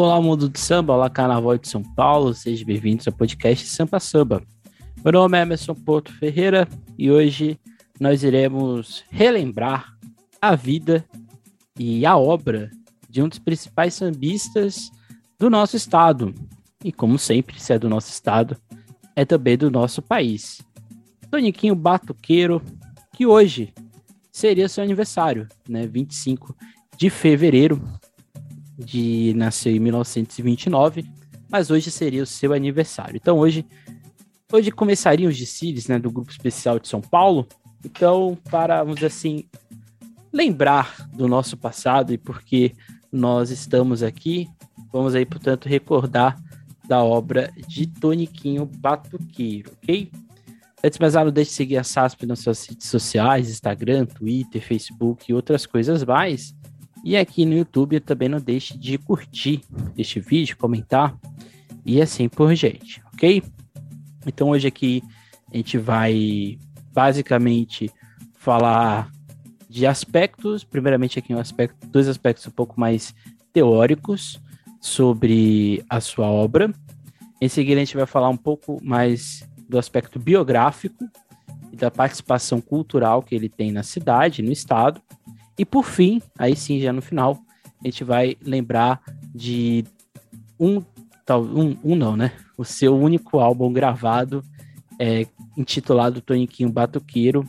Olá, mundo do samba, olá, carnaval de São Paulo, sejam bem-vindos ao podcast Sampa Samba. Meu nome é Emerson Porto Ferreira e hoje nós iremos relembrar a vida e a obra de um dos principais sambistas do nosso estado. E como sempre, se é do nosso estado, é também do nosso país. Toniquinho Batuqueiro, que hoje seria seu aniversário, né? 25 de fevereiro, de nasceu em 1929, mas hoje seria o seu aniversário. Então hoje hoje começariam os desfiles, né, do grupo especial de São Paulo. Então, para vamos assim lembrar do nosso passado e porque nós estamos aqui, vamos aí, portanto, recordar da obra de Toniquinho Batuqueiro, ok? Antes mais nada, não deixe de seguir a SASP nas suas redes sociais, Instagram, Twitter, Facebook e outras coisas mais. E aqui no YouTube também não deixe de curtir este vídeo, comentar e assim por gente, ok? Então hoje aqui a gente vai basicamente falar de aspectos, primeiramente aqui um aspecto, dois aspectos um pouco mais teóricos sobre a sua obra. Em seguida a gente vai falar um pouco mais do aspecto biográfico e da participação cultural que ele tem na cidade, no estado. E por fim, aí sim, já no final, a gente vai lembrar de um, tal, um, um não, né? O seu único álbum gravado, é, intitulado Toniquinho Batuqueiro,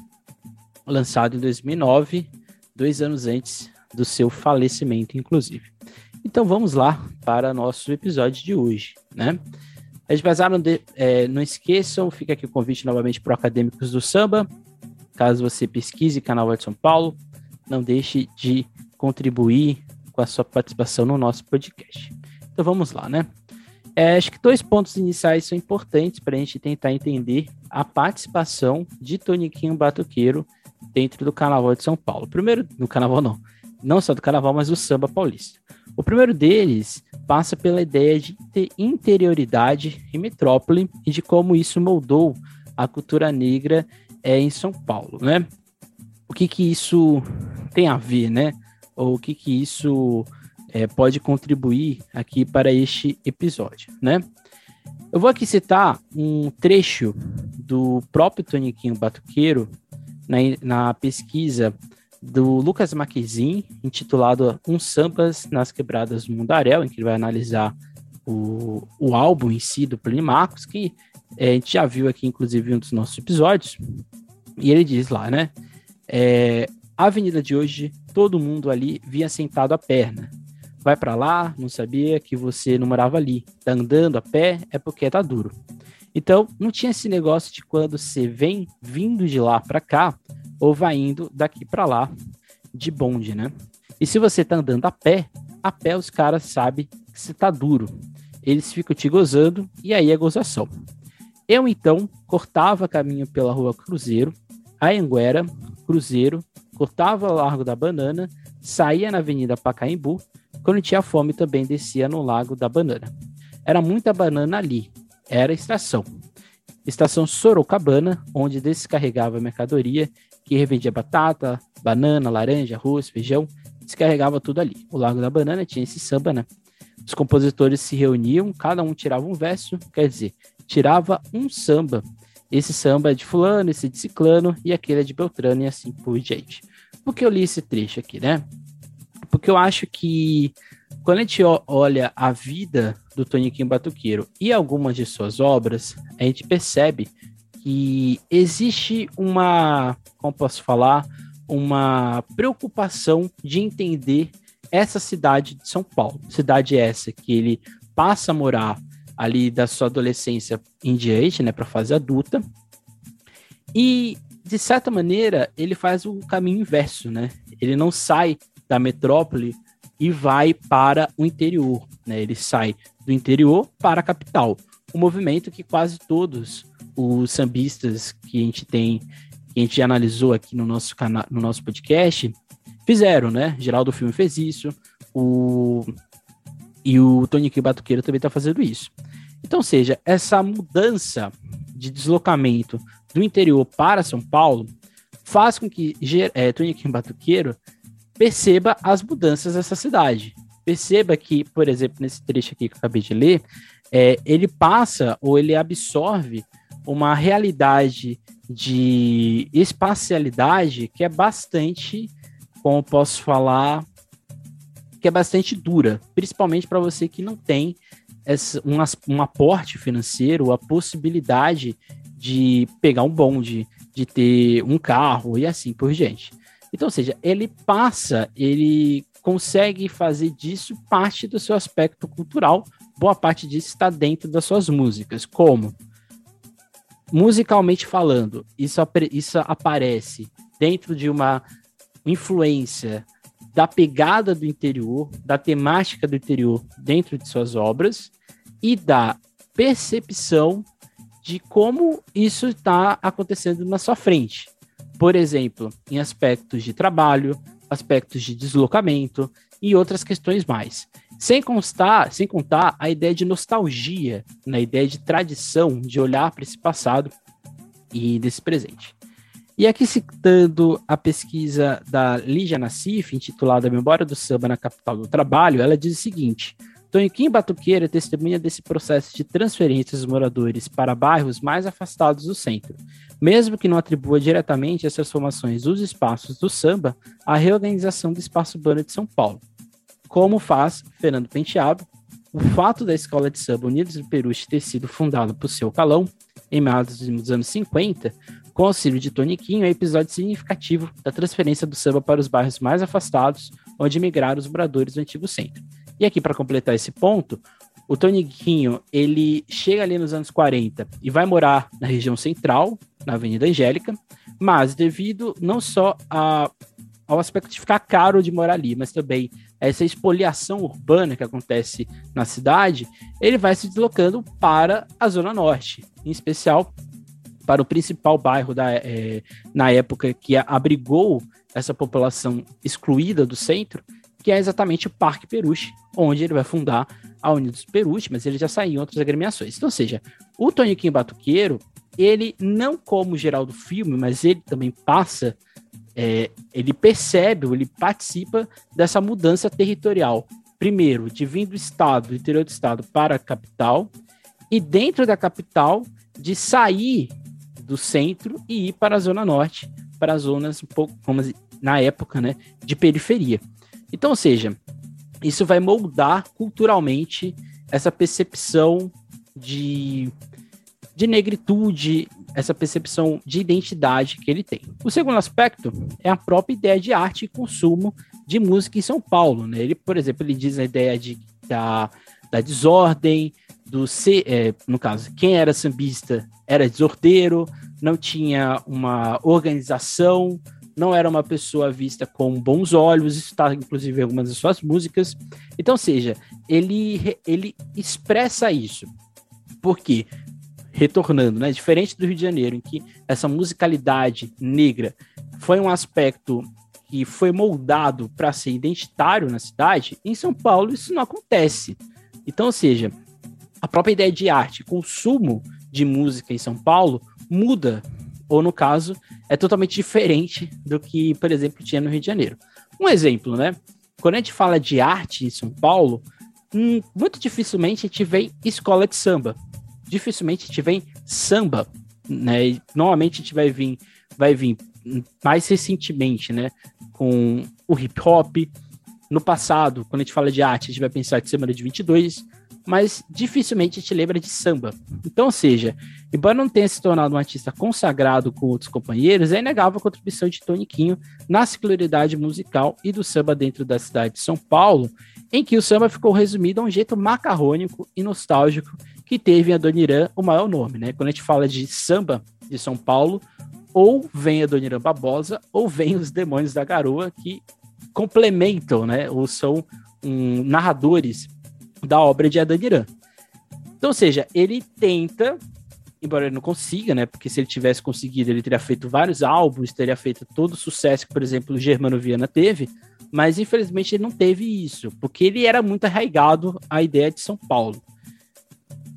lançado em 2009, dois anos antes do seu falecimento, inclusive. Então vamos lá para nosso episódio de hoje, né? Eles passaram de, é, não esqueçam, fica aqui o convite novamente para Acadêmicos do Samba. Caso você pesquise Canal de São Paulo, não deixe de contribuir com a sua participação no nosso podcast. Então vamos lá, né? É, acho que dois pontos iniciais são importantes para a gente tentar entender a participação de Toniquinho Batuqueiro dentro do Carnaval de São Paulo. Primeiro, no Carnaval não, não só do Carnaval, mas do samba paulista. O primeiro deles passa pela ideia de interioridade em metrópole e de como isso moldou a cultura negra é, em São Paulo, né? O que que isso tem a ver, né? Ou o que que isso é, pode contribuir aqui para este episódio, né? Eu vou aqui citar um trecho do próprio Toniquinho Batuqueiro na, na pesquisa do Lucas Marquezin, intitulado Um Sambas nas Quebradas do Mundaréu, em que ele vai analisar o, o álbum em si do Plínio Marcos, que é, a gente já viu aqui, inclusive, em um dos nossos episódios. E ele diz lá, né? É, a avenida de hoje, todo mundo ali via sentado a perna. Vai para lá, não sabia que você não morava ali. Tá andando a pé é porque tá duro. Então, não tinha esse negócio de quando você vem vindo de lá para cá, ou vai indo daqui para lá de bonde, né? E se você tá andando a pé, a pé os caras sabem que você tá duro. Eles ficam te gozando e aí é gozação. Eu então cortava caminho pela rua Cruzeiro, Anhanguera, Cruzeiro, cortava o Largo da Banana, saía na Avenida Pacaembu, quando tinha fome também descia no Lago da Banana. Era muita banana ali, era estação. Estação Sorocabana, onde descarregava mercadoria que revendia batata, banana, laranja, arroz, feijão, descarregava tudo ali. O Lago da Banana tinha esse samba, né? Os compositores se reuniam, cada um tirava um verso, quer dizer, tirava um samba. Esse samba é de fulano, esse é de ciclano e aquele é de Beltrano e assim por diante. Por que eu li esse trecho aqui, né? Porque eu acho que quando a gente olha a vida do Toniquinho Batuqueiro e algumas de suas obras, a gente percebe que existe uma, como posso falar, uma preocupação de entender essa cidade de São Paulo. Cidade essa que ele passa a morar ali da sua adolescência em diante, né, para fase adulta. E de certa maneira, ele faz o caminho inverso, né? Ele não sai da metrópole e vai para o interior, né? Ele sai do interior para a capital. Um movimento que quase todos os sambistas que a gente tem, que a gente analisou aqui no nosso canal, no nosso podcast, fizeram, né? Geraldo Filme fez isso, o e o Tony Batuqueiro também está fazendo isso. Então, seja, essa mudança de deslocamento do interior para São Paulo faz com que é, Tony Batuqueiro perceba as mudanças dessa cidade, Perceba que, por exemplo, nesse trecho aqui que eu acabei de ler, é, ele passa ou ele absorve uma realidade de espacialidade que é bastante, como posso falar, que é bastante dura, principalmente para você que não tem essa, um, um aporte financeiro, a possibilidade de pegar um bonde, de ter um carro e assim por diante. Então, ou seja, ele passa, ele consegue fazer disso parte do seu aspecto cultural. Boa parte disso está dentro das suas músicas. Como? Musicalmente falando, isso, isso aparece dentro de uma influência da pegada do interior, da temática do interior dentro de suas obras e da percepção de como isso está acontecendo na sua frente. Por exemplo, em aspectos de trabalho, aspectos de deslocamento e outras questões mais. Sem constar, sem contar a ideia de nostalgia, na né, ideia de tradição, de olhar para esse passado e desse presente. E aqui citando a pesquisa da Lígia Nassif, intitulada Memória do Samba na Capital do Trabalho, ela diz o seguinte: Toniquim Batuqueira testemunha desse processo de transferência dos moradores para bairros mais afastados do centro, mesmo que não atribua diretamente essas formações dos espaços do samba à reorganização do espaço urbano de São Paulo. Como faz Fernando Penteado, o fato da escola de samba Unidos do Peruche ter sido fundada por seu calão, em meados dos anos 50, com auxílio de Toniquinho, é episódio significativo da transferência do samba para os bairros mais afastados, onde migraram os moradores do antigo centro. E aqui, para completar esse ponto, o Toniquinho, ele chega ali nos anos 40 e vai morar na região central, na Avenida Angélica, mas devido não só a, ao aspecto de ficar caro de morar ali, mas também essa expoliação urbana que acontece na cidade, ele vai se deslocando para a Zona Norte, em especial para o principal bairro da, é, na época que abrigou essa população excluída do centro, que é exatamente o Parque Peruche, onde ele vai fundar a Unidos Peruche, mas ele já saiu em outras agremiações. Então, ou seja, o Toniquinho Batuqueiro, ele não como geral do filme, mas ele também passa, é, ele percebe, ele participa dessa mudança territorial. Primeiro, de vir do estado, do interior do estado para a capital, e dentro da capital, de sair do centro e ir para a zona norte, para as zonas um pouco, como na época, né, de periferia. Então, ou seja, isso vai moldar culturalmente essa percepção de, de negritude, essa percepção de identidade que ele tem. O segundo aspecto é a própria ideia de arte e consumo de música em São Paulo. Né? Ele, por exemplo, ele diz a ideia de, da, da desordem, do ser, é, no caso, quem era sambista era desordeiro, não tinha uma organização, não era uma pessoa vista com bons olhos, isso está inclusive em algumas das suas músicas. Então, seja, ele, ele expressa isso. Porque, retornando, né, diferente do Rio de Janeiro, em que essa musicalidade negra foi um aspecto que foi moldado para ser identitário na cidade, em São Paulo isso não acontece. Então, ou seja, a própria ideia de arte, consumo de música em São Paulo muda, ou no caso, é totalmente diferente do que, por exemplo, tinha no Rio de Janeiro. Um exemplo, né? Quando a gente fala de arte em São Paulo, hum, muito dificilmente a gente vê escola de samba. Dificilmente a gente vê samba, né? E, normalmente a gente vai vir, vai vir mais recentemente, né? Com o hip hop. No passado, quando a gente fala de arte, a gente vai pensar de semana de 22, mas dificilmente a gente lembra de samba. Então, ou seja, embora não tenha se tornado um artista consagrado com outros companheiros, é inegável a contribuição de Toniquinho na singularidade musical e do samba dentro da cidade de São Paulo, em que o samba ficou resumido a um jeito macarrônico e nostálgico que teve em Adoniran o maior nome, né? Quando a gente fala de samba de São Paulo, ou vem Adoniran Barbosa, ou vem os Demônios da Garoa, que complementam, né? Ou são um, narradores da obra de Adaniran. Então, ou seja, ele tenta, embora ele não consiga, né? Porque se ele tivesse conseguido, ele teria feito vários álbuns, teria feito todo o sucesso que, por exemplo, o Germano Viana teve, mas infelizmente ele não teve isso, porque ele era muito arraigado à ideia de São Paulo.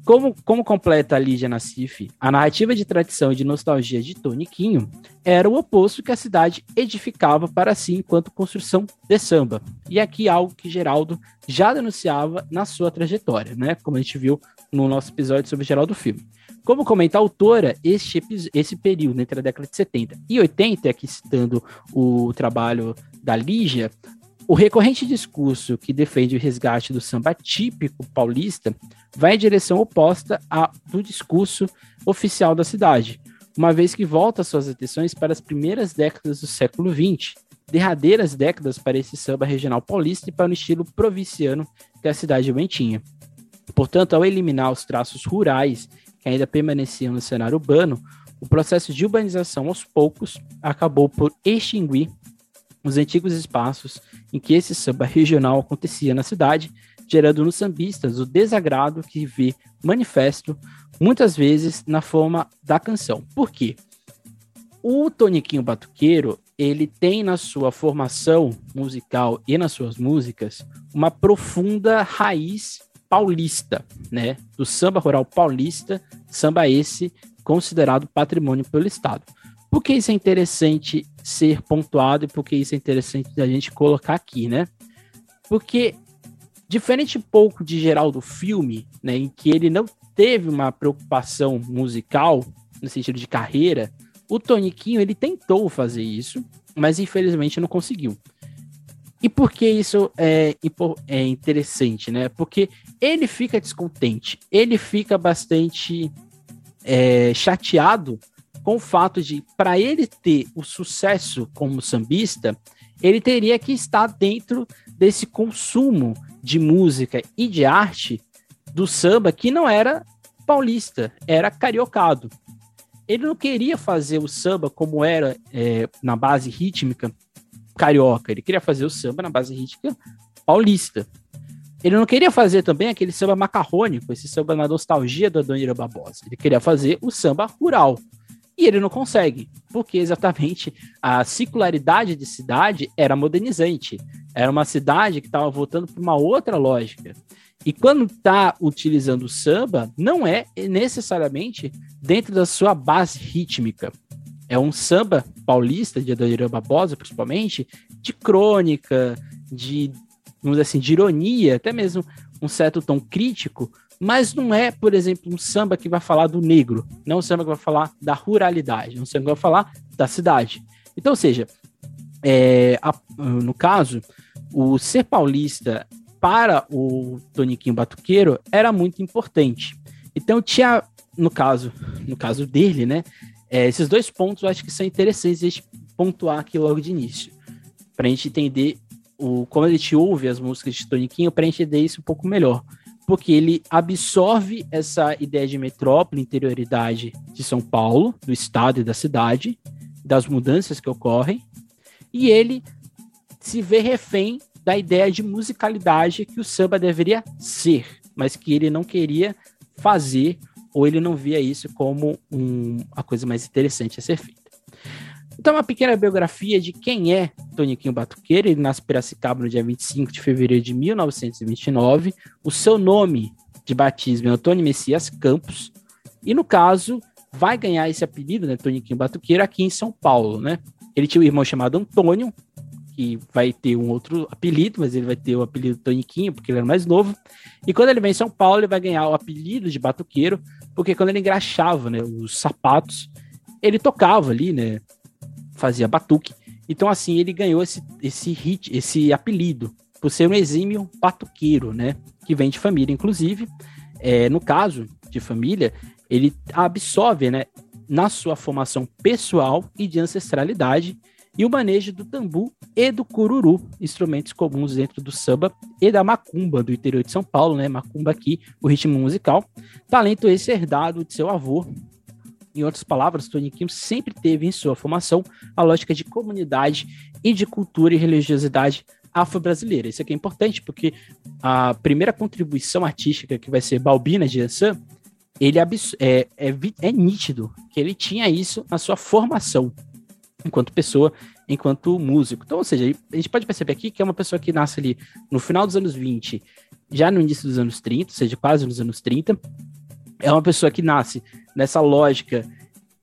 Como, como completa a Lígia Nassif, a narrativa de tradição e de nostalgia de Toniquinho era o oposto que a cidade edificava para si enquanto construção de samba. E aqui algo que Geraldo já denunciava na sua trajetória, né? Como a gente viu no nosso episódio sobre Geraldo Filme. Como comenta a autora, este, esse período entre a década de 70 e 80, aqui citando o trabalho da Lígia, o recorrente discurso que defende o resgate do samba típico paulista vai em direção oposta ao do discurso oficial da cidade, uma vez que volta suas atenções para as primeiras décadas do século XX, derradeiras décadas para esse samba regional paulista e para o estilo provinciano que a cidade bem tinha. Portanto, ao eliminar os traços rurais que ainda permaneciam no cenário urbano, o processo de urbanização aos poucos acabou por extinguir os antigos espaços em que esse samba regional acontecia na cidade, gerando nos sambistas o desagrado que vê manifesto muitas vezes na forma da canção. Por quê? O Toniquinho Batuqueiro, ele tem na sua formação musical e nas suas músicas uma profunda raiz paulista, né? Do samba rural paulista, samba esse considerado patrimônio pelo Estado. Por que isso é interessante ser pontuado e por que isso é interessante da gente colocar aqui, né? Porque, diferente pouco de geral do filme, né, em que ele não teve uma preocupação musical, no sentido de carreira, o Toniquinho, ele tentou fazer isso, mas infelizmente não conseguiu. E por que isso é, é interessante, né? Porque ele fica descontente, ele fica bastante é, chateado com o fato de, para ele ter o sucesso como sambista, ele teria que estar dentro desse consumo de música e de arte do samba que não era paulista, era cariocado. Ele não queria fazer o samba como era é, na base rítmica carioca, ele queria fazer o samba na base rítmica paulista. Ele não queria fazer também aquele samba macarrônico, esse samba na nostalgia da Dona Barbosa. Ele queria fazer o samba rural. E ele não consegue, porque exatamente a circularidade de cidade era modernizante. Era uma cidade que estava voltando para uma outra lógica. E quando está utilizando o samba, não é necessariamente dentro da sua base rítmica. É um samba paulista, de Adoniran Barbosa, principalmente, de crônica, de, vamos dizer assim, de ironia, até mesmo um certo tom crítico, mas não é, por exemplo, um samba que vai falar do negro, não um samba que vai falar da ruralidade, um samba que vai falar da cidade. Então, ou seja, é, a, no caso, o ser paulista para o Toniquinho Batuqueiro era muito importante. Então tinha, no caso, no caso dele, né, é, esses dois pontos eu acho que são interessantes a gente pontuar aqui logo de início, para a gente entender o, como a gente ouve as músicas de Toniquinho, para a gente entender isso um pouco melhor porque ele absorve essa ideia de metrópole, interioridade de São Paulo, do estado e da cidade, das mudanças que ocorrem, e ele se vê refém da ideia de musicalidade que o samba deveria ser, mas que ele não queria fazer, ou ele não via isso como um, a coisa mais interessante a ser feita. Então, uma pequena biografia de quem é Toniquinho Batuqueiro. Ele nasce em Piracicaba no dia 25 de fevereiro de 1929. O seu nome de batismo é Antônio Messias Campos. E, no caso, vai ganhar esse apelido, né, Toniquinho Batuqueiro, aqui em São Paulo, né? Ele tinha um irmão chamado Antônio, que vai ter um outro apelido, mas ele vai ter o apelido Toniquinho, porque ele era mais novo. E quando ele vem em São Paulo, ele vai ganhar o apelido de Batuqueiro, porque quando ele engraxava né, os sapatos, ele tocava ali, né? Fazia batuque. Então, assim, ele ganhou esse, esse hit, esse apelido, por ser um exímio batuqueiro, né? Que vem de família, inclusive. É, no caso de família, ele absorve, né? Na sua formação pessoal e de ancestralidade, e o manejo do tambu e do cururu, instrumentos comuns dentro do samba e da macumba do interior de São Paulo, né? Macumba aqui, o ritmo musical. Talento esse herdado de seu avô, em outras palavras, Tony Kim sempre teve em sua formação a lógica de comunidade e de cultura e religiosidade afro-brasileira. Isso aqui é importante porque a primeira contribuição artística que vai ser Balbina de Ansan, ele é, é, é, é nítido que ele tinha isso na sua formação enquanto pessoa, enquanto músico. Então, ou seja, a gente pode perceber aqui que é uma pessoa que nasce ali no final dos anos 20, já no início dos anos 30, ou seja, quase nos anos 30, é uma pessoa que nasce nessa lógica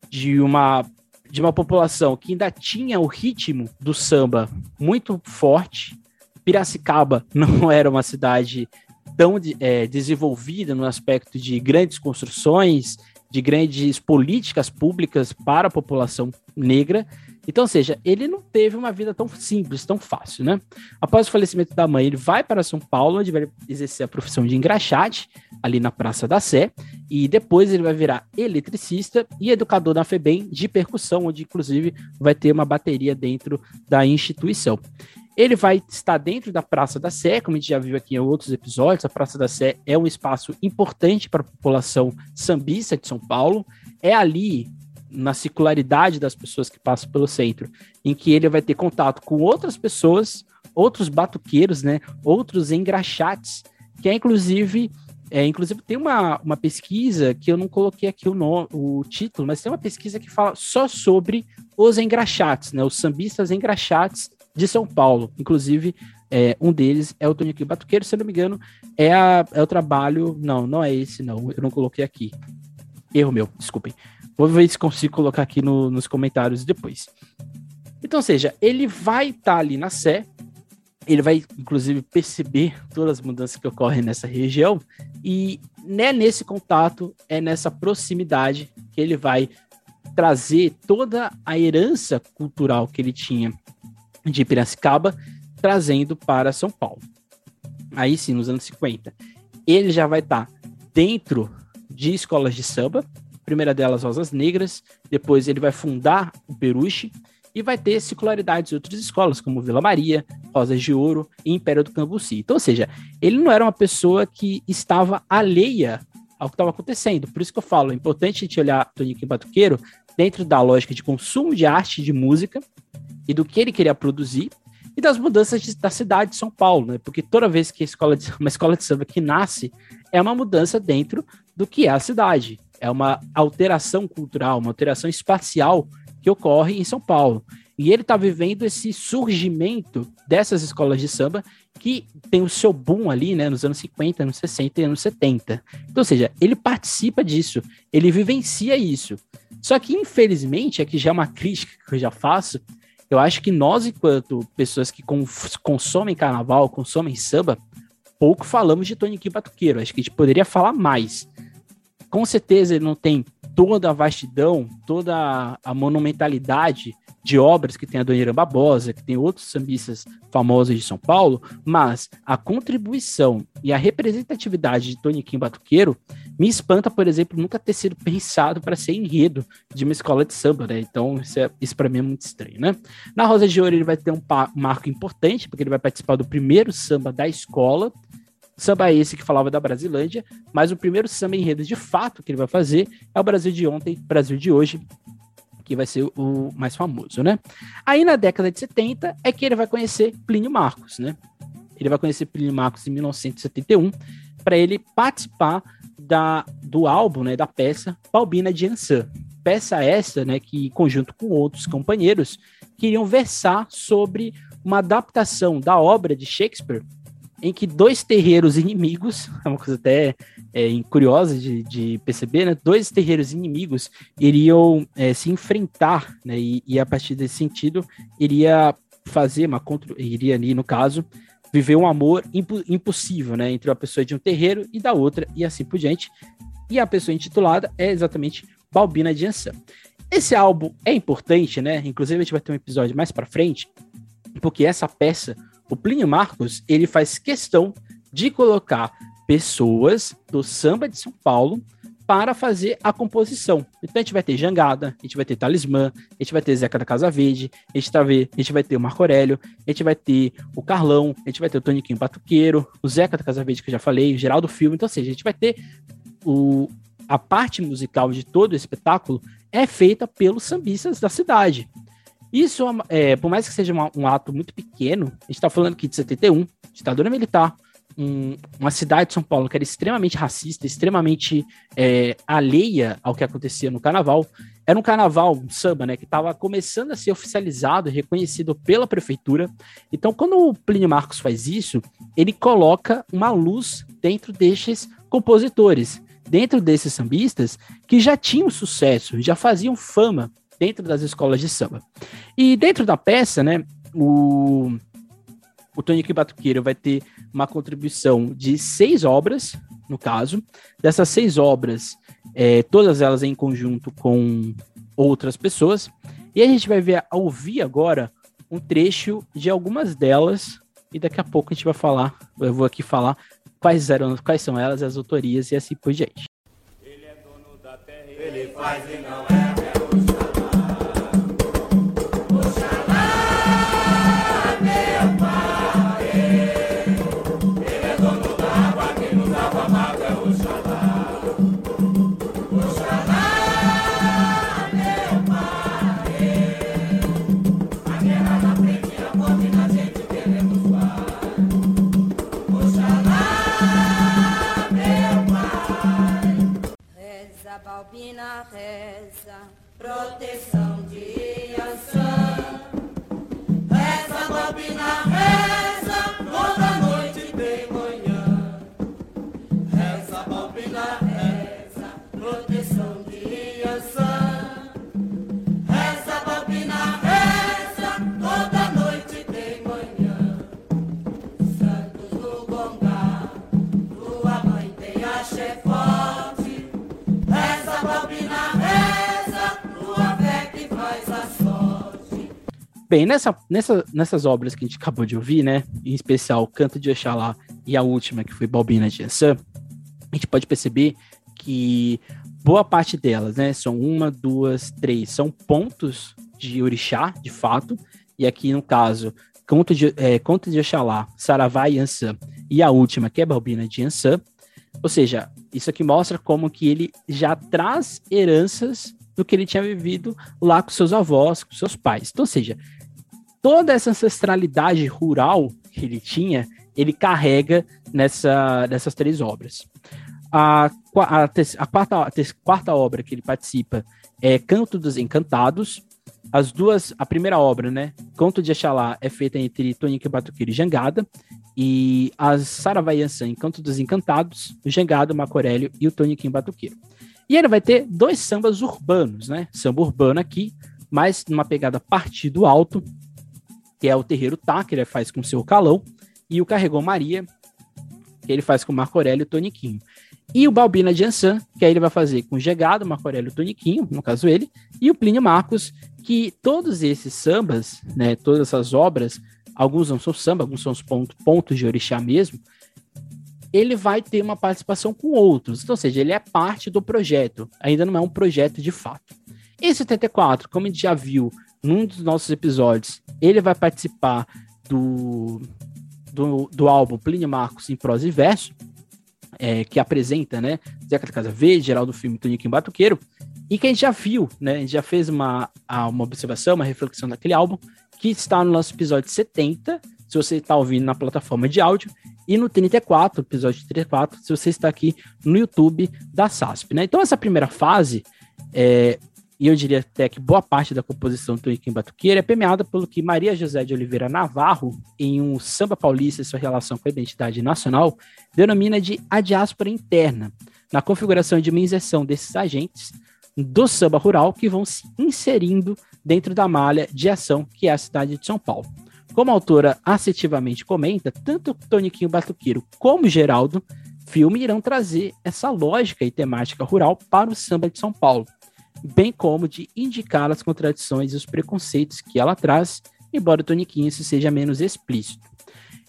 de uma de uma população que ainda tinha o ritmo do samba muito forte. Piracicaba não era uma cidade tão é, desenvolvida no aspecto de grandes construções, de grandes políticas públicas para a população negra. Então, ou seja, ele não teve uma vida tão simples, tão fácil, né? Após o falecimento da mãe, ele vai para São Paulo, onde vai exercer a profissão de engraxate, ali na Praça da Sé, e depois ele vai virar eletricista e educador da FEBEM de percussão, onde inclusive vai ter uma bateria dentro da instituição. Ele vai estar dentro da Praça da Sé, como a gente já viu aqui em outros episódios. A Praça da Sé é um espaço importante para a população sambista de São Paulo. É ali, na circularidade das pessoas que passam pelo centro, em que ele vai ter contato com outras pessoas, outros batuqueiros, né? Outros engraxates, que é inclusive é, inclusive, tem uma, uma pesquisa que eu não coloquei aqui o, no, o título, mas tem uma pesquisa que fala só sobre os engraxates, né? Os sambistas engraxates de São Paulo. Inclusive, é, um deles é o Toniquinho Batuqueiro, se eu não me engano, é, a, é o trabalho. Não, não é esse, não. Eu não coloquei aqui. Erro meu, desculpem. Vou ver se consigo colocar aqui no, nos comentários depois. Então, ou seja, ele vai estar tá ali na Sé, ele vai, inclusive, perceber todas as mudanças que ocorrem nessa região, e é nesse contato, é nessa proximidade que ele vai trazer toda a herança cultural que ele tinha de Piracicaba, trazendo para São Paulo. Aí sim, nos anos 50. Ele já vai estar tá dentro de escolas de samba, primeira delas Rosas Negras, depois ele vai fundar o Peruche e vai ter circularidades de outras escolas, como Vila Maria, Rosas de Ouro e Império do Cambuci. Então, ou seja, ele não era uma pessoa que estava alheia ao que estava acontecendo. Por isso que eu falo, é importante a gente olhar Tonico Batuqueiro dentro da lógica de consumo de arte e de música, e do que ele queria produzir e das mudanças de, da cidade de São Paulo, né? Porque toda vez que escola de, uma escola de samba que nasce é uma mudança dentro do que é a cidade. É uma alteração cultural, uma alteração espacial que ocorre em São Paulo. E ele está vivendo esse surgimento dessas escolas de samba que tem o seu boom ali, né, nos anos 50, anos 60 e anos 70. Então, ou seja, ele participa disso, ele vivencia isso. Só que, infelizmente, aqui já é uma crítica que eu já faço, eu acho que nós, enquanto pessoas que consomem carnaval, consomem samba, pouco falamos de Toniquinho Batuqueiro. Acho que a gente poderia falar mais. Com certeza ele não tem toda a vastidão, toda a monumentalidade de obras que tem a Dona Irã Barbosa, que tem outros sambistas famosos de São Paulo, mas a contribuição e a representatividade de Toniquinho Batuqueiro me espanta, por exemplo, nunca ter sido pensado para ser enredo de uma escola de samba, né? Então, isso, é, isso para mim é muito estranho, né? Na Rosa de Ouro, ele vai ter um marco importante, porque ele vai participar do primeiro samba da escola, samba esse que falava da Brasilândia, mas o primeiro samba enredo de fato que ele vai fazer é o Brasil de ontem, Brasil de hoje, que vai ser o mais famoso, né? Aí na década de 70 é que ele vai conhecer Plínio Marcos, né? Ele vai conhecer Plínio Marcos em 1971 para ele participar da, do álbum, né, da peça Balbina de Ansan. Peça essa, né, que conjunto com outros companheiros queriam versar sobre uma adaptação da obra de Shakespeare em que dois terreiros inimigos, é uma coisa até é, curiosa de, de, perceber, né? Dois terreiros inimigos iriam é, se enfrentar, né? E, e, a partir desse sentido iria fazer uma contra, iria ali no caso viver um amor impo, impossível, né? Entre uma pessoa de um terreiro e da outra e assim por diante. E a pessoa intitulada é exatamente Balbina de Ansan. Esse álbum é importante, né? Inclusive a gente vai ter um episódio mais para frente, porque essa peça o Plínio Marcos, ele faz questão de colocar pessoas do samba de São Paulo para fazer a composição. Então a gente vai ter Jangada, a gente vai ter Talismã, a gente vai ter Zeca da Casa Verde, a gente, tá a gente vai ter o Marco Aurélio, a gente vai ter o Carlão, a gente vai ter o Toniquinho Batuqueiro, o Zeca da Casa Verde que eu já falei, o Geraldo Filme. Então, seja, a gente vai ter o, a parte musical de todo o espetáculo é feita pelos sambistas da cidade. Isso, é, por mais que seja um ato muito pequeno, a gente está falando aqui de 71, ditadura militar, um, uma cidade de São Paulo que era extremamente racista, extremamente é, alheia ao que acontecia no carnaval. Era um carnaval, um samba, né, que estava começando a ser oficializado reconhecido pela prefeitura. Então, quando o Plínio Marcos faz isso, ele coloca uma luz dentro destes compositores dentro desses sambistas que já tinham sucesso, já faziam fama dentro das escolas de samba. E dentro da peça, né, o, o Tonico Batuqueiro vai ter uma contribuição de seis obras, no caso. Dessas seis obras, é, todas elas em conjunto com outras pessoas. E a gente vai ver, ouvir agora um trecho de algumas delas. E daqui a pouco a gente vai falar, eu vou aqui falar quais, eram, quais são elas, as autorias e assim por diante. Ele é dono da terra, ele faz e não é. Bem, nessa, nessa, nessas obras que a gente acabou de ouvir, né, em especial Canto de Oxalá e a última, que foi Balbina de Ançã, a gente pode perceber que boa parte delas, né, são uma, duas, três, são pontos de orixá, de fato, e aqui no caso, Conto de, é, Conto de Oxalá, Saravá e Ançã, e a última, que é Balbina de Ançã, ou seja, isso aqui mostra como que ele já traz heranças do que ele tinha vivido lá com seus avós, com seus pais. Então, ou seja, toda essa ancestralidade rural que ele tinha, ele carrega nessa, nessas três obras. A, a, a, quarta, a quarta obra que ele participa é Canto dos Encantados. As duas, a primeira obra, né, Conto de Axalá, é feita entre Tonique Batuqueiro e Jangada, e as Saravaiançã, Encanto dos Encantados, o Jangada, o Macorélio e o Tonique Batuqueiro. E ele vai ter dois sambas urbanos, né, samba urbano aqui, mas numa pegada partido alto, que é o Terreiro Tá, que ele faz com o seu Calão, e o Carregou Maria, que ele faz com o Marco Aurélio e o Toniquinho. E o Balbina de Ansan, que aí ele vai fazer com o Gegado, Marco Aurélio e o Toniquinho, no caso ele, e o Plínio Marcos, que todos esses sambas, né, todas essas obras, alguns não são samba, alguns são os pontos, pontos de orixá mesmo, ele vai ter uma participação com outros. Então, ou seja, ele é parte do projeto, ainda não é um projeto de fato. Em 74, como a gente já viu num dos nossos episódios, ele vai participar do, do, do álbum Plínio Marcos em prosa e verso, é, que apresenta, né, Zeca da Casa Verde, Geraldo Filme, Tonico em Batuqueiro, e que a gente já viu, né, a gente já fez uma, uma observação, uma reflexão daquele álbum, que está no nosso episódio 70, se você está ouvindo na plataforma de áudio, e no 34, episódio 34, se você está aqui no YouTube da SASP, né? Então, essa primeira fase, é, e eu diria até que boa parte da composição do Toniquim Batuqueira é premiada pelo que Maria José de Oliveira Navarro, em um samba paulista e sua relação com a identidade nacional, denomina de a diáspora interna, na configuração de uma inserção desses agentes do samba rural que vão se inserindo dentro da malha de ação que é a cidade de São Paulo. Como a autora assertivamente comenta, tanto Toniquinho Batuqueiro como Geraldo Filme irão trazer essa lógica e temática rural para o samba de São Paulo, bem como de indicar as contradições e os preconceitos que ela traz, embora o Toniquinho isso seja menos explícito.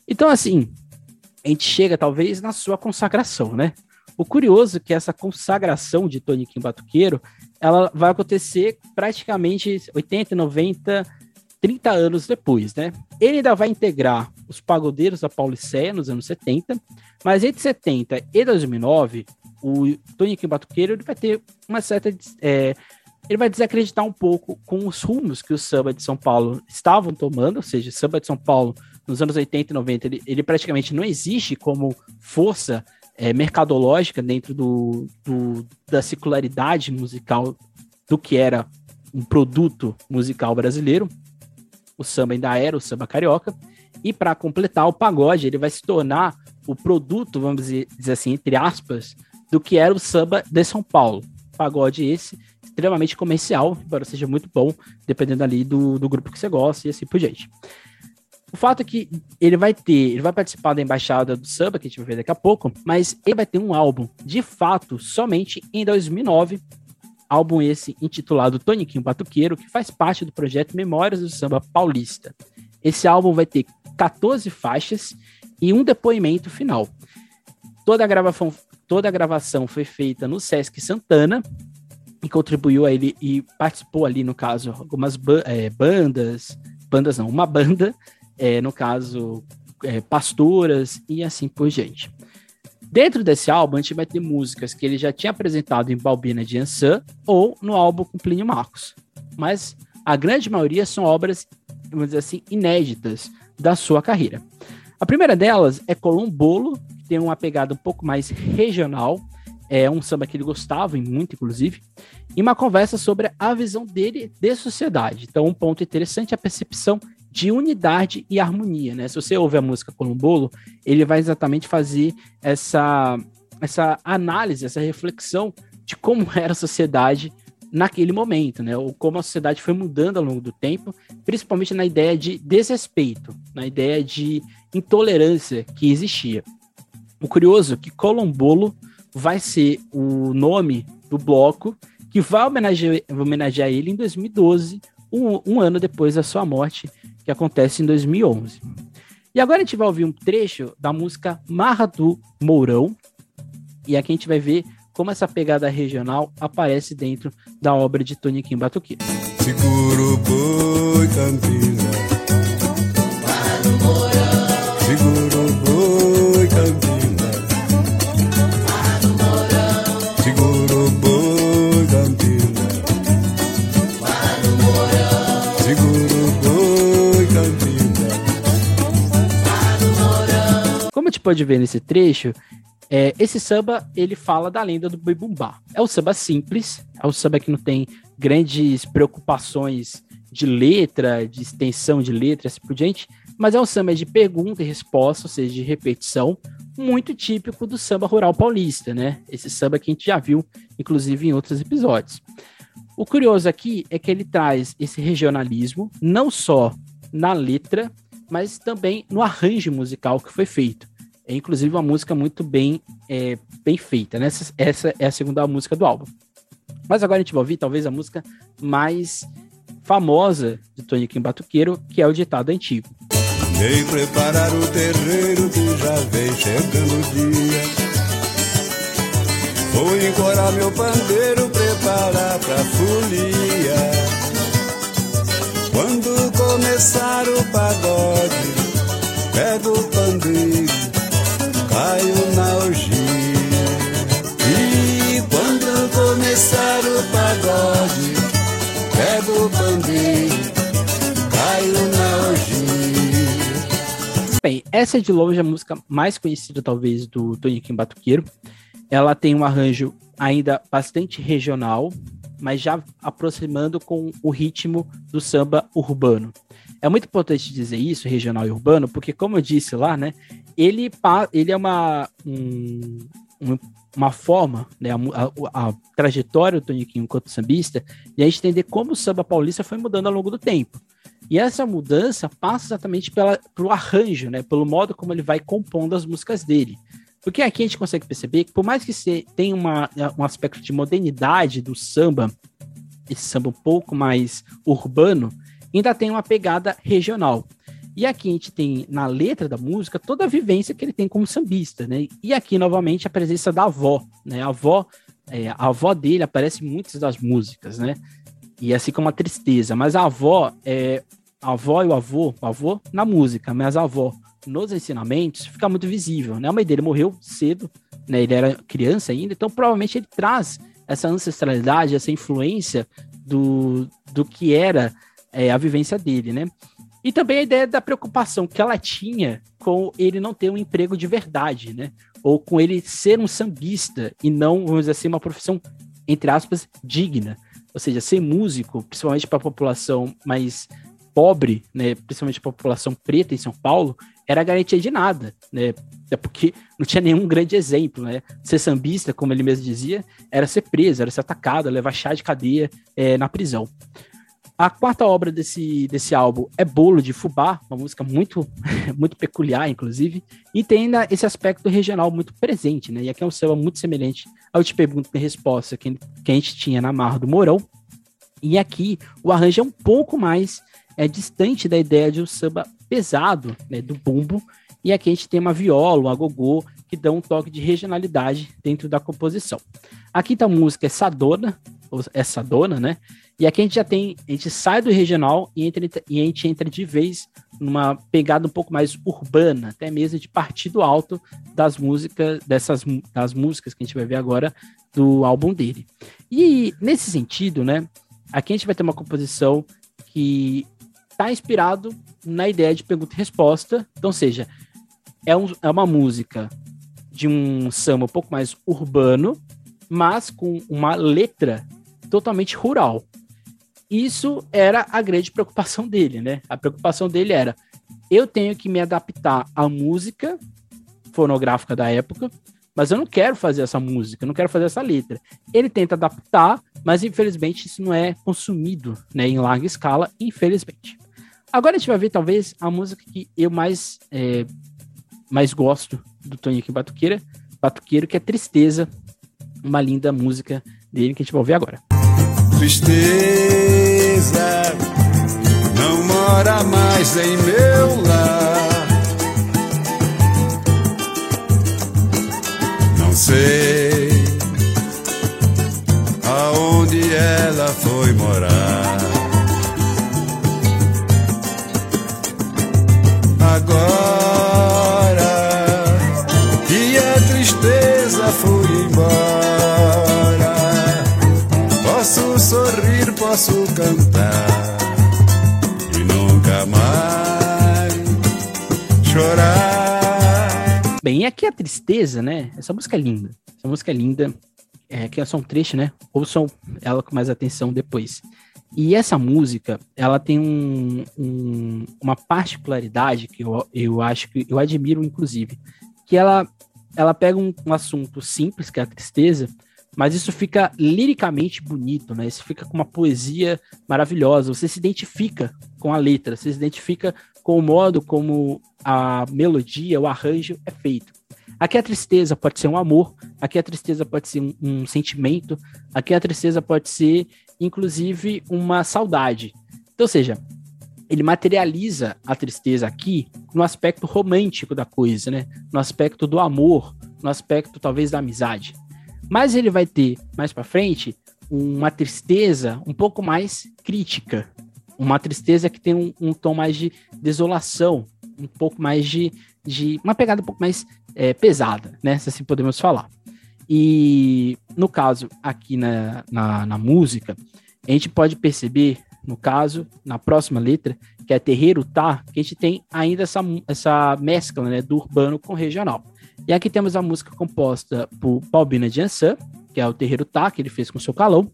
Então, assim, a gente chega talvez na sua consagração, né? O curioso é que essa consagração de Toniquinho Batuqueiro, ela vai acontecer praticamente 80, 90, 30 anos depois, né? Ele ainda vai integrar os pagodeiros da Pauliceia nos anos 70, mas entre 70 e 2009, o Toniquinho Batuqueiro ele vai ter uma certa. É, ele vai desacreditar um pouco com os rumos que o samba de São Paulo estavam tomando, ou seja, o samba de São Paulo nos anos 80 e 90, ele, ele praticamente não existe como força é, mercadológica dentro do, do, da circularidade musical do que era um produto musical brasileiro. O samba ainda era o samba carioca. E para completar, o pagode ele vai se tornar o produto, vamos dizer assim, entre aspas, do que era o samba de São Paulo. Pagode esse, extremamente comercial, embora seja muito bom, dependendo ali do, do grupo que você gosta e assim por diante. O fato é que ele vai ter, ele vai participar da embaixada do samba, que a gente vai ver daqui a pouco, mas ele vai ter um álbum, de fato, somente em 2009, álbum esse intitulado Toniquinho Batuqueiro, que faz parte do projeto Memórias do Samba Paulista. Esse álbum vai ter 14 faixas e um depoimento final. Toda a gravação, toda a gravação foi feita no Sesc Santana e contribuiu a ele e participou ali, no caso, algumas ba é, bandas, bandas não, uma banda, é, no caso, é, pastoras e assim por diante. Dentro desse álbum, a gente vai ter músicas que ele já tinha apresentado em Balbina de Ansan ou no álbum com Plínio Marcos. Mas a grande maioria são obras, vamos dizer assim, inéditas da sua carreira. A primeira delas é Colombolo, que tem uma pegada um pouco mais regional, é um samba que ele gostava muito, inclusive, e uma conversa sobre a visão dele de sociedade. Então, um ponto interessante é a percepção de unidade e harmonia, né? Se você ouve a música Colombolo, ele vai exatamente fazer essa, essa análise, essa reflexão de como era a sociedade naquele momento, né? Ou como a sociedade foi mudando ao longo do tempo, principalmente na ideia de desrespeito, na ideia de intolerância que existia. O curioso é que Colombolo vai ser o nome do bloco que vai homenagear, homenagear ele em 2012, um, um ano depois da sua morte, que acontece em 2011. E agora a gente vai ouvir um trecho da música Marra do Mourão, e aqui a gente vai ver como essa pegada regional aparece dentro da obra de Toniquim Batuqueiro. Seguro boi, Campina. Seguro boi, Campina. Seguro boi, Campina. Seguro boi, Campina. Como a gente pode ver nesse trecho, é, esse samba, ele fala da lenda do boi bumbá. É um samba simples, é um samba que não tem grandes preocupações de letra, de extensão de letra, assim por diante, mas é um samba de pergunta e resposta, ou seja, de repetição, muito típico do samba rural paulista, né? Esse samba que a gente já viu, inclusive, em outros episódios. O curioso aqui é que ele traz esse regionalismo, não só na letra, mas também no arranjo musical que foi feito. É inclusive uma música muito bem, é, bem feita, né? Essa, essa é a segunda música do álbum. Mas agora a gente vai ouvir talvez a música mais famosa de Tony Kim Batuqueiro, que é o ditado antigo. Vem preparar o terreiro que já vem chegando o dia. Vou encorar meu pandeiro, preparar pra folia. Quando começar o pagode, pego o pandeiro caio na orgia. E quando começar o pagode, pego o pandeiro, caio na orgia. Bem, essa é de longe a música mais conhecida, talvez, do Toniquim Batuqueiro. Ela tem um arranjo ainda bastante regional, mas já aproximando com o ritmo do samba urbano. É muito importante dizer isso, regional e urbano, porque, como eu disse lá, né, ele, ele é uma, um, uma forma, né, a, a, a, trajetória do Toniquinho enquanto sambista, e a gente entender como o samba paulista foi mudando ao longo do tempo. E essa mudança passa exatamente pela, pelo arranjo, né, pelo modo como ele vai compondo as músicas dele. Porque aqui a gente consegue perceber que, por mais que você tenha uma, um aspecto de modernidade do samba, esse samba um pouco mais urbano, ainda tem uma pegada regional. E aqui a gente tem na letra da música toda a vivência que ele tem como sambista, né? E aqui novamente a presença da avó, né? A avó, é, a avó dele aparece em muitas das músicas, né? E assim como a tristeza, mas a avó é a avó e o avô, o avô na música, mas a avó nos ensinamentos fica muito visível, né? A mãe dele morreu cedo, né? Ele era criança ainda, então provavelmente ele traz essa ancestralidade, essa influência do, do que era é, a vivência dele, né? E também a ideia da preocupação que ela tinha com ele não ter um emprego de verdade, né? Ou com ele ser um sambista e não, vamos dizer assim, uma profissão, entre aspas, digna. Ou seja, ser músico, principalmente para a população mais pobre, né, principalmente a população preta em São Paulo, era garantia de nada, né? É porque não tinha nenhum grande exemplo, né? Ser sambista, como ele mesmo dizia, era ser preso, era ser atacado, levar chá de cadeia é, na prisão. A quarta obra desse, desse álbum é Bolo de Fubá, uma música muito, muito peculiar, inclusive, e tem ainda esse aspecto regional muito presente, né? E aqui é um samba muito semelhante ao Te Pergunto e Resposta que, que a gente tinha na Marra do Mourão. E aqui o arranjo é um pouco mais é, distante da ideia de um samba pesado, né, do bumbo, e aqui a gente tem uma viola, um agogô, que dão um toque de regionalidade dentro da composição. A quinta música é Sadona, ou é Sadona, né? E aqui a gente já tem, a gente sai do regional e, entra, e a gente entra de vez numa pegada um pouco mais urbana, até mesmo de partido alto das músicas, dessas das músicas que a gente vai ver agora do álbum dele. E nesse sentido, né, aqui a gente vai ter uma composição que está inspirado na ideia de pergunta e resposta, então, seja, é, um, é uma música de um samba um pouco mais urbano, mas com uma letra totalmente rural. Isso era a grande preocupação dele, né? A preocupação dele era: eu tenho que me adaptar à música fonográfica da época, mas eu não quero fazer essa música, eu não quero fazer essa letra. Ele tenta adaptar, mas infelizmente isso não é consumido né, em larga escala, infelizmente. Agora a gente vai ver talvez a música que eu mais, é, mais gosto do Tonico Batuqueira, Batuqueiro, que é Tristeza, uma linda música dele que a gente vai ouvir agora tristeza não mora mais em meu lar. Não sei aonde ela foi morar. Agora cantar e nunca mais chorar. Bem, aqui a tristeza, né? Essa música é linda. Essa música é linda. É, aqui é só um trecho, né? Ouçam ela com mais atenção depois. E essa música, ela tem um, um, uma particularidade que eu, eu acho que eu admiro, inclusive, que ela, ela pega um, um assunto simples, que é a tristeza, mas isso fica liricamente bonito, né? Isso fica com uma poesia maravilhosa. Você se identifica com a letra, você se identifica com o modo como a melodia, o arranjo é feito. Aqui a tristeza pode ser um amor, aqui a tristeza pode ser um, um sentimento, aqui a tristeza pode ser, inclusive, uma saudade. Então, ou seja, ele materializa a tristeza aqui no aspecto romântico da coisa, né? No aspecto do amor, no aspecto talvez da amizade. Mas ele vai ter mais para frente uma tristeza um pouco mais crítica, uma tristeza que tem um, um, tom mais de desolação, um pouco mais de, de uma pegada um pouco mais é, pesada, né? Se assim podemos falar. E no caso aqui na, na, na música, a gente pode perceber, no caso, na próxima letra, que é Terreiro Tá, que a gente tem ainda essa, essa mescla né, do urbano com regional. E aqui temos a música composta por Paulina de Ansan, que é o Terreiro Tá, que ele fez com o seu calão.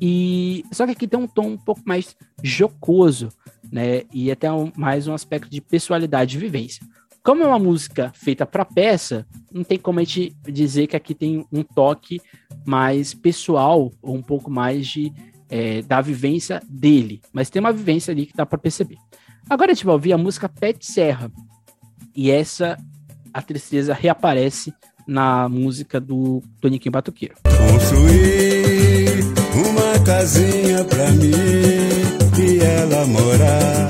E só que aqui tem um tom um pouco mais jocoso, né? E até um, mais um aspecto de pessoalidade de vivência. Como é uma música feita para peça, não tem como a gente dizer que aqui tem um toque mais pessoal ou um pouco mais de é, da vivência dele, mas tem uma vivência ali que dá para perceber. Agora a gente vai ouvir a música Pet Serra. E essa a tristeza reaparece na música do Toniquinho Batuqueiro. Construir uma casinha pra mim e ela morar.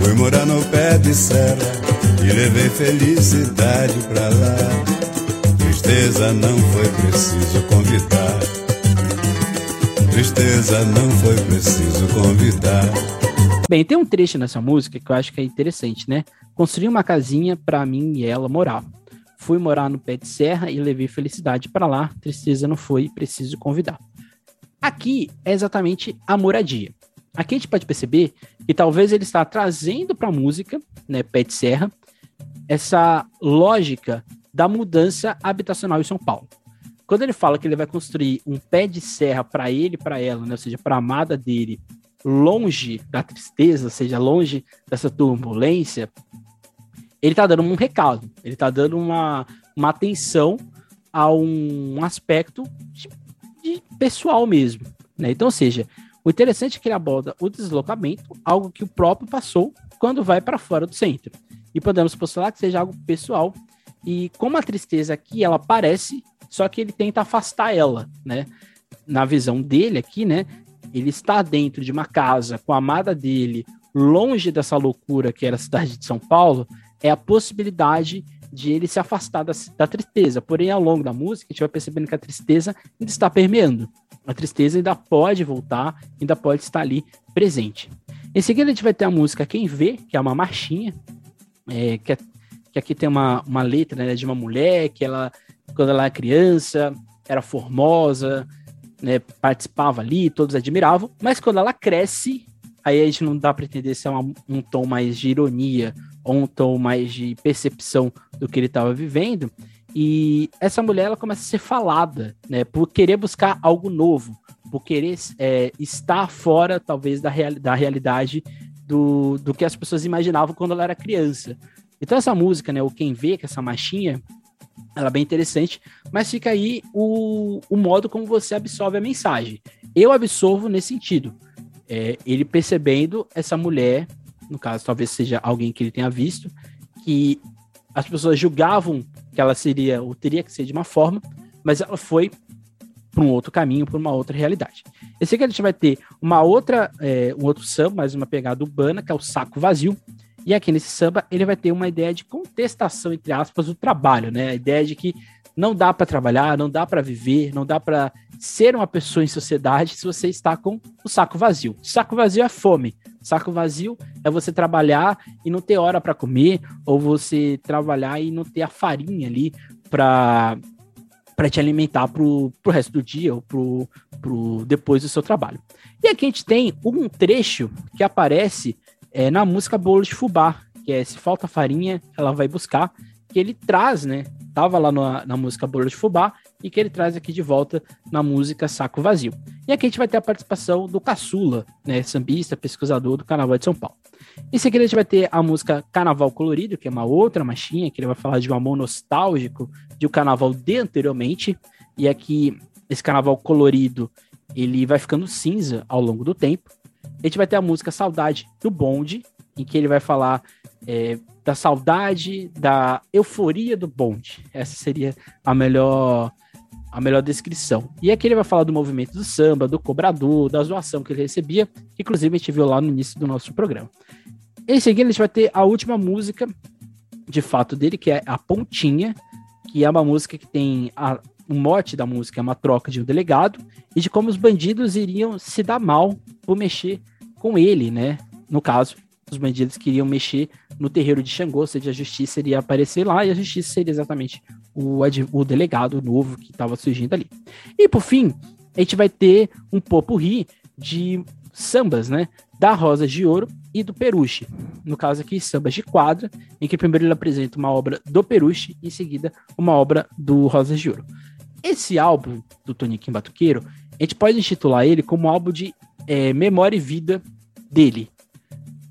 Fui morar no pé de serra e levei felicidade pra lá. Tristeza não foi preciso convidar. Tristeza não foi preciso convidar. Bem, tem um trecho nessa música que eu acho que é interessante, né? Construí uma casinha para mim e ela morar. Fui morar no pé de serra e levei felicidade para lá. Tristeza não foi, preciso convidar. Aqui é exatamente a moradia. Aqui a gente pode perceber que talvez ele está trazendo para a música, né, pé de serra, essa lógica da mudança habitacional em São Paulo. Quando ele fala que ele vai construir um pé de serra para ele, para ela, né, ou seja, para a amada dele, longe da tristeza, seja, longe dessa turbulência, ele tá dando um recado, ele tá dando uma, uma atenção a um aspecto de, de pessoal mesmo, né? Então, seja, o interessante é que ele aborda o deslocamento, algo que o próprio passou quando vai para fora do centro. E podemos postular que seja algo pessoal. E como a tristeza aqui, ela aparece, só que ele tenta afastar ela, né? Na visão dele aqui, né? Ele está dentro de uma casa com a amada dele, longe dessa loucura que era a cidade de São Paulo, é a possibilidade de ele se afastar da, da, tristeza. Porém, ao longo da música, a gente vai percebendo que a tristeza ainda está permeando. A tristeza ainda pode voltar, ainda pode estar ali presente. Em seguida, a gente vai ter a música Quem Vê, que é uma marchinha, é, que, é, que, aqui tem uma, uma letra né, de uma mulher que ela, quando ela era criança, era formosa, né, participava ali, todos admiravam, mas quando ela cresce, aí a gente não dá para entender se é uma, um tom mais de ironia ou um tom mais de percepção do que ele estava vivendo. E essa mulher ela começa a ser falada, né, por querer buscar algo novo, por querer é, estar fora, talvez, da, real, da realidade do, do que as pessoas imaginavam quando ela era criança. Então, essa música, né, o Quem Vê, que é essa machinha, ela é bem interessante, mas fica aí o, o modo como você absorve a mensagem. Eu absorvo nesse sentido. É, ele percebendo essa mulher no caso, talvez seja alguém que ele tenha visto, que as pessoas julgavam que ela seria ou teria que ser de uma forma, mas ela foi para um outro caminho, para uma outra realidade. Esse aqui a gente vai ter uma outra, é, um outro samba, mais uma pegada urbana, que é o saco vazio. E aqui nesse samba ele vai ter uma ideia de contestação, entre aspas, do trabalho, né? A ideia de que não dá para trabalhar, não dá para viver, não dá para ser uma pessoa em sociedade se você está com o saco vazio. Saco vazio é fome. Saco vazio é você trabalhar e não ter hora para comer, ou você trabalhar e não ter a farinha ali para para te alimentar pro, pro resto do dia ou pro, pro depois do seu trabalho. E aqui a gente tem um trecho que aparece é, na música Bolo de Fubá, que é Se Falta Farinha, ela vai buscar, que ele traz, né? Tava lá na, na música Bolo de Fubá, e que ele traz aqui de volta na música Saco Vazio. E aqui a gente vai ter a participação do Caçula, né, sambista, pesquisador do Carnaval de São Paulo. Em seguida a gente vai ter a música Carnaval Colorido, que é uma outra machinha, que ele vai falar de um amor nostálgico de um carnaval de anteriormente, e aqui esse carnaval colorido, ele vai ficando cinza ao longo do tempo. A gente vai ter a música Saudade do Bonde, em que ele vai falar é, da saudade, da euforia do bonde. Essa seria a melhor a melhor descrição. E aqui ele vai falar do movimento do samba, do cobrador, da zoação que ele recebia, que inclusive a gente viu lá no início do nosso programa. Em seguida, a gente vai ter a última música, de fato, dele, que é a Pontinha, que é uma música que tem a, o mote da música é uma troca de um delegado e de como os bandidos iriam se dar mal por mexer com ele, né? No caso, os bandidos queriam mexer no terreiro de Xangô, ou seja, a justiça iria aparecer lá e a justiça seria exatamente o, o delegado novo que estava surgindo ali. E por fim, a gente vai ter um popurri de sambas, né? Da Rosa de Ouro e do Peruche. No caso aqui, sambas de quadra, em que primeiro ele apresenta uma obra do Peruche e em seguida uma obra do Rosa de Ouro. Esse álbum do Toniquinho Batuqueiro, a gente pode intitular ele como álbum de é, memória e vida dele.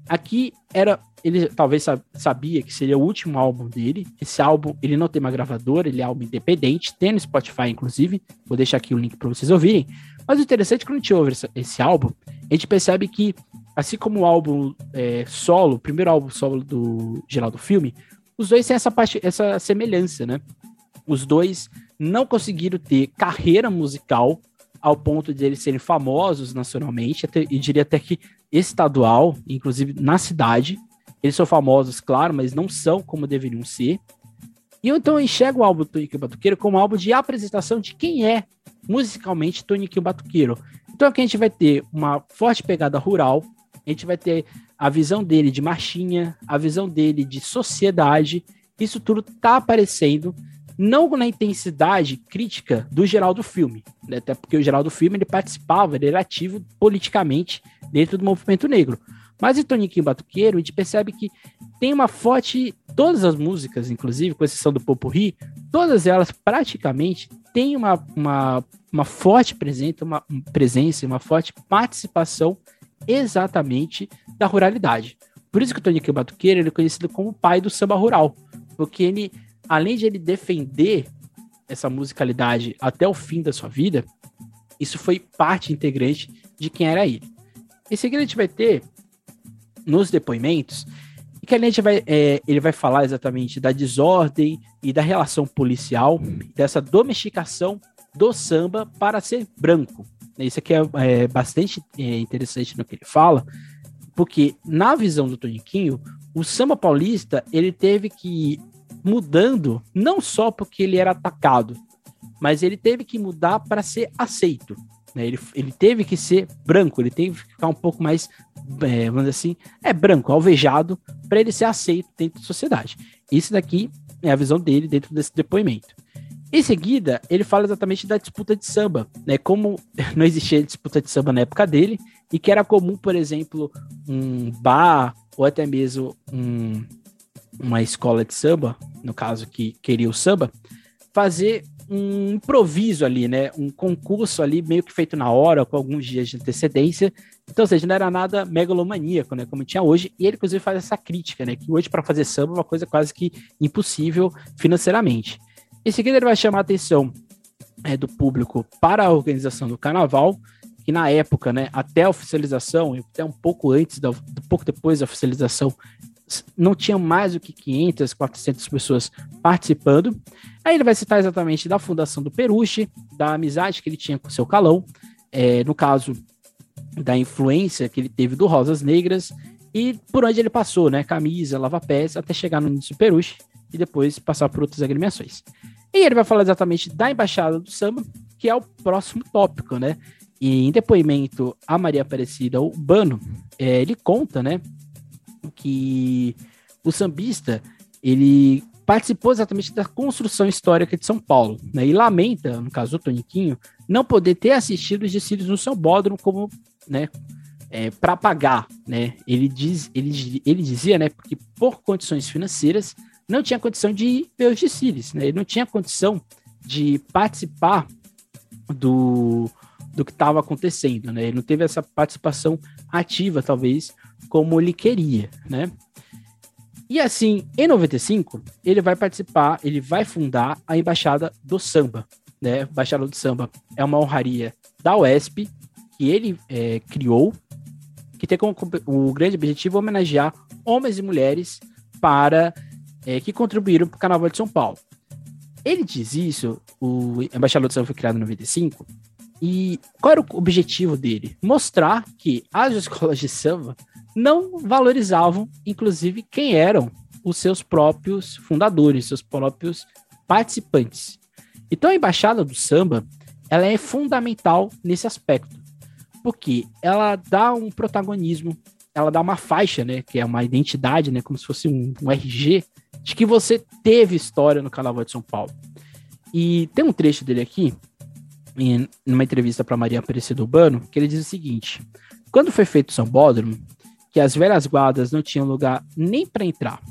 Aqui era ele talvez sabia que seria o último álbum dele. Esse álbum, ele não tem uma gravadora, ele é álbum independente, tem no Spotify, inclusive. Vou deixar aqui o link para vocês ouvirem. Mas o interessante é que quando a gente ouve esse, álbum, a gente percebe que, assim como o álbum é, solo, o primeiro álbum solo do Geraldo Filme, os dois têm essa, parte, essa semelhança, né? Os dois não conseguiram ter carreira musical ao ponto de eles serem famosos nacionalmente, até, e diria até que estadual, inclusive na cidade, eles são famosos, claro, mas não são como deveriam ser. E eu então enxergo o álbum Toniquinho Batuqueiro como um álbum de apresentação de quem é musicalmente Toniquinho Batuqueiro. Então aqui a gente vai ter uma forte pegada rural, a gente vai ter a visão dele de marchinha, a visão dele de sociedade. Isso tudo tá aparecendo não na intensidade crítica do geral do filme, né? até porque o geral do filme ele participava, ele era ativo politicamente dentro do movimento negro. Mas em Toniquinho Batuqueiro, a gente percebe que tem uma forte. Todas as músicas, inclusive, com exceção do Popurri, todas elas praticamente têm uma, uma, uma forte presença, uma presença, uma forte participação exatamente da ruralidade. Por isso que o Toniquinho Batuqueiro ele é conhecido como o pai do samba rural, porque ele, além de ele defender essa musicalidade até o fim da sua vida, isso foi parte integrante de quem era ele. Em seguida a gente vai ter nos depoimentos e que a gente vai, é, ele vai falar exatamente da desordem e da relação policial, dessa domesticação do samba para ser branco. Isso aqui é, é bastante é, interessante no que ele fala, porque na visão do Toniquinho, o samba paulista ele teve que mudando não só porque ele era atacado, mas ele teve que mudar para ser aceito. Né? Ele, ele teve que ser branco, ele teve que ficar um pouco mais, é, vamos dizer assim, é branco, alvejado, para ele ser aceito dentro da sociedade. Isso daqui é a visão dele dentro desse depoimento. Em seguida, ele fala exatamente da disputa de samba, né? Como não existia disputa de samba na época dele, e que era comum, por exemplo, um bar ou até mesmo um, uma escola de samba, no caso que queria o samba, fazer um improviso ali, né? Um concurso ali meio que feito na hora, com alguns dias de antecedência. Então, ou seja, não era nada megalomaníaco, né? Como tinha hoje. E ele, inclusive, faz essa crítica, né? Que hoje, para fazer samba, é uma coisa quase que impossível financeiramente. Em seguida, ele vai chamar a atenção é, do público para a organização do carnaval, que na época, né, até a oficialização, até um pouco antes, da, um pouco depois da oficialização, não tinha mais do que 500, 400 pessoas participando. Aí ele vai citar exatamente da fundação do Peruche, da amizade que ele tinha com seu calão, é, no caso da influência que ele teve do Rosas Negras e por onde ele passou, né? Camisa, lava-pés, até chegar no início do Peruche e depois passar por outras agremiações. E ele vai falar exatamente da Embaixada do Samba, que é o próximo tópico, né? E em depoimento a Maria Aparecida Urbano, é, ele conta, né, que o sambista ele participou exatamente da construção histórica de São Paulo, né? E lamenta, no caso do Toniquinho, não poder ter assistido os desfiles no São Bódromo como, né, é, para pagar, né? Ele diz, ele, ele dizia, né, porque por condições financeiras não tinha condição de ver os desfiles, né? Ele não tinha condição de participar do, do que estava acontecendo, né? Ele não teve essa participação ativa, talvez, como ele queria, né? E assim, em 95, ele vai participar, ele vai fundar a Embaixada do Samba, né? Embaixada do Samba é uma honraria da UESP que ele é, criou, que tem como o grande objetivo homenagear homens e mulheres para é, que contribuíram para o Carnaval de São Paulo. Ele diz isso, o Embaixador do Samba foi criado em 95, e qual era o objetivo dele? Mostrar que as escolas de samba não valorizavam, inclusive, quem eram os seus próprios fundadores, seus próprios participantes. Então a embaixada do samba, ela é fundamental nesse aspecto, porque ela dá um protagonismo, ela dá uma faixa, né, que é uma identidade, né, como se fosse um, um RG, de que você teve história no Carnaval de São Paulo. E tem um trecho dele aqui, em numa entrevista para Maria Aparecida Urbano, que ele diz o seguinte: quando foi feito o Sambódromo, que as velhas guardas não tinham lugar nem para entrar.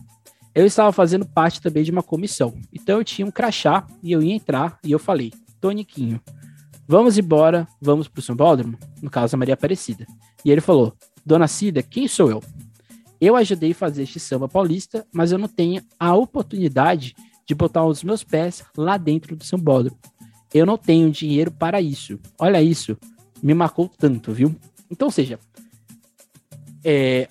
Eu estava fazendo parte também de uma comissão. Então eu tinha um crachá e eu ia entrar e eu falei: Toniquinho, vamos embora, vamos pro Sambódromo? No caso, a Maria Aparecida. E ele falou: Dona Cida, quem sou eu? Eu ajudei a fazer este samba paulista, mas eu não tenho a oportunidade de botar os meus pés lá dentro do sambódromo. Eu não tenho dinheiro para isso. Olha isso, me marcou tanto, viu? Então, ou seja, é,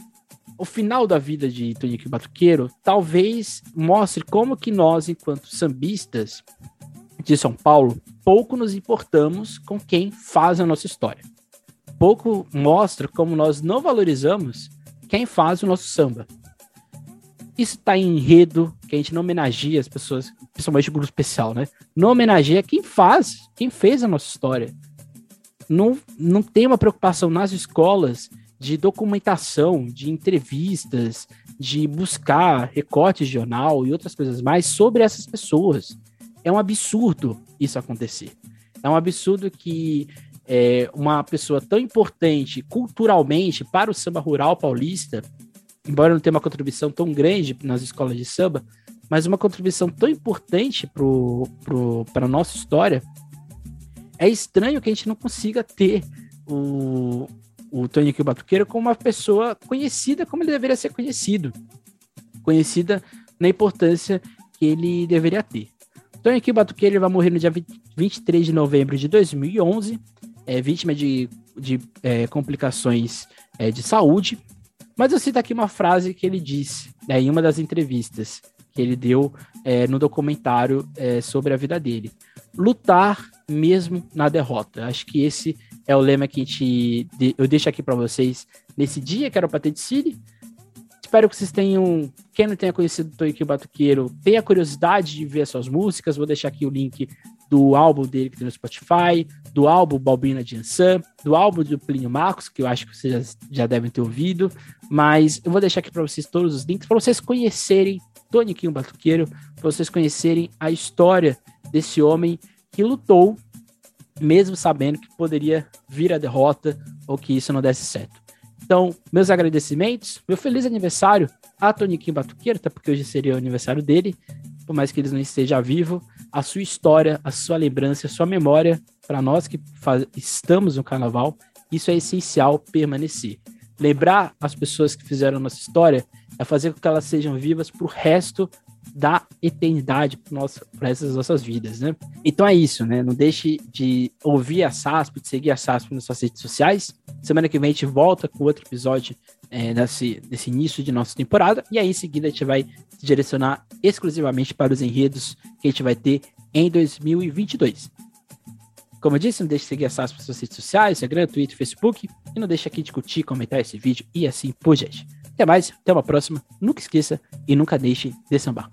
o final da vida de Tonico Batuqueiro talvez mostre como que nós, enquanto sambistas de São Paulo, pouco nos importamos com quem faz a nossa história. Pouco mostra como nós não valorizamos quem faz o nosso samba. Isso está em enredo, que a gente não homenageia as pessoas, principalmente o grupo especial, né? Não homenageia quem faz, quem fez a nossa história. Não, não tem uma preocupação nas escolas de documentação, de entrevistas, de buscar recortes de jornal e outras coisas mais sobre essas pessoas. É um absurdo isso acontecer. É um absurdo que é, uma pessoa tão importante culturalmente para o samba rural paulista, embora não tenha uma contribuição tão grande nas escolas de samba, mas uma contribuição tão importante para a nossa história, é estranho que a gente não consiga ter o, o Tony o Batuqueiro, como uma pessoa conhecida como ele deveria ser conhecido. Conhecida na importância que ele deveria ter. Tony o Batuqueiro, vai morrer no dia 20, 23 de novembro de 2011, é vítima de, de é, complicações é, de saúde. Mas eu cito aqui uma frase que ele disse né, em uma das entrevistas que ele deu é, no documentário é, sobre a vida dele. Lutar mesmo na derrota. Acho que esse é o lema que a gente, eu deixo aqui para vocês nesse dia que era o Patente City. Espero que vocês tenham, quem não tenha conhecido o Toiki Batuqueiro, tenha curiosidade de ver suas músicas. Vou deixar aqui o link do álbum dele que tem no Spotify, do álbum Balbina de Ansan, do álbum do Plínio Marcos, que eu acho que vocês já, devem ter ouvido. Mas eu vou deixar aqui para vocês todos os links, para vocês conhecerem Toniquinho Batuqueiro, para vocês conhecerem a história desse homem que lutou mesmo sabendo que poderia vir a derrota ou que isso não desse certo. Então, meus agradecimentos, meu feliz aniversário a Toniquinho Batuqueiro, porque hoje seria o aniversário dele, por mais que ele não esteja vivo, a sua história, a sua lembrança, a sua memória, para nós que faz, estamos no carnaval, isso é essencial permanecer. Lembrar as pessoas que fizeram nossa história é fazer com que elas sejam vivas para o resto da eternidade para essas nossas vidas, né? Então é isso, né? Não deixe de ouvir a SASP, de seguir a SASP nas suas redes sociais. Semana que vem a gente volta com outro episódio é, desse, desse início de nossa temporada. E aí, em seguida, a gente vai se direcionar exclusivamente para os enredos que a gente vai ter em 2022. Como eu disse, não deixe de seguir a SASP nas suas redes sociais, Instagram, Twitter, Facebook. E não deixe aqui de curtir, comentar esse vídeo e assim por diante. Até mais, até uma próxima. Nunca esqueça e nunca deixe de sambar.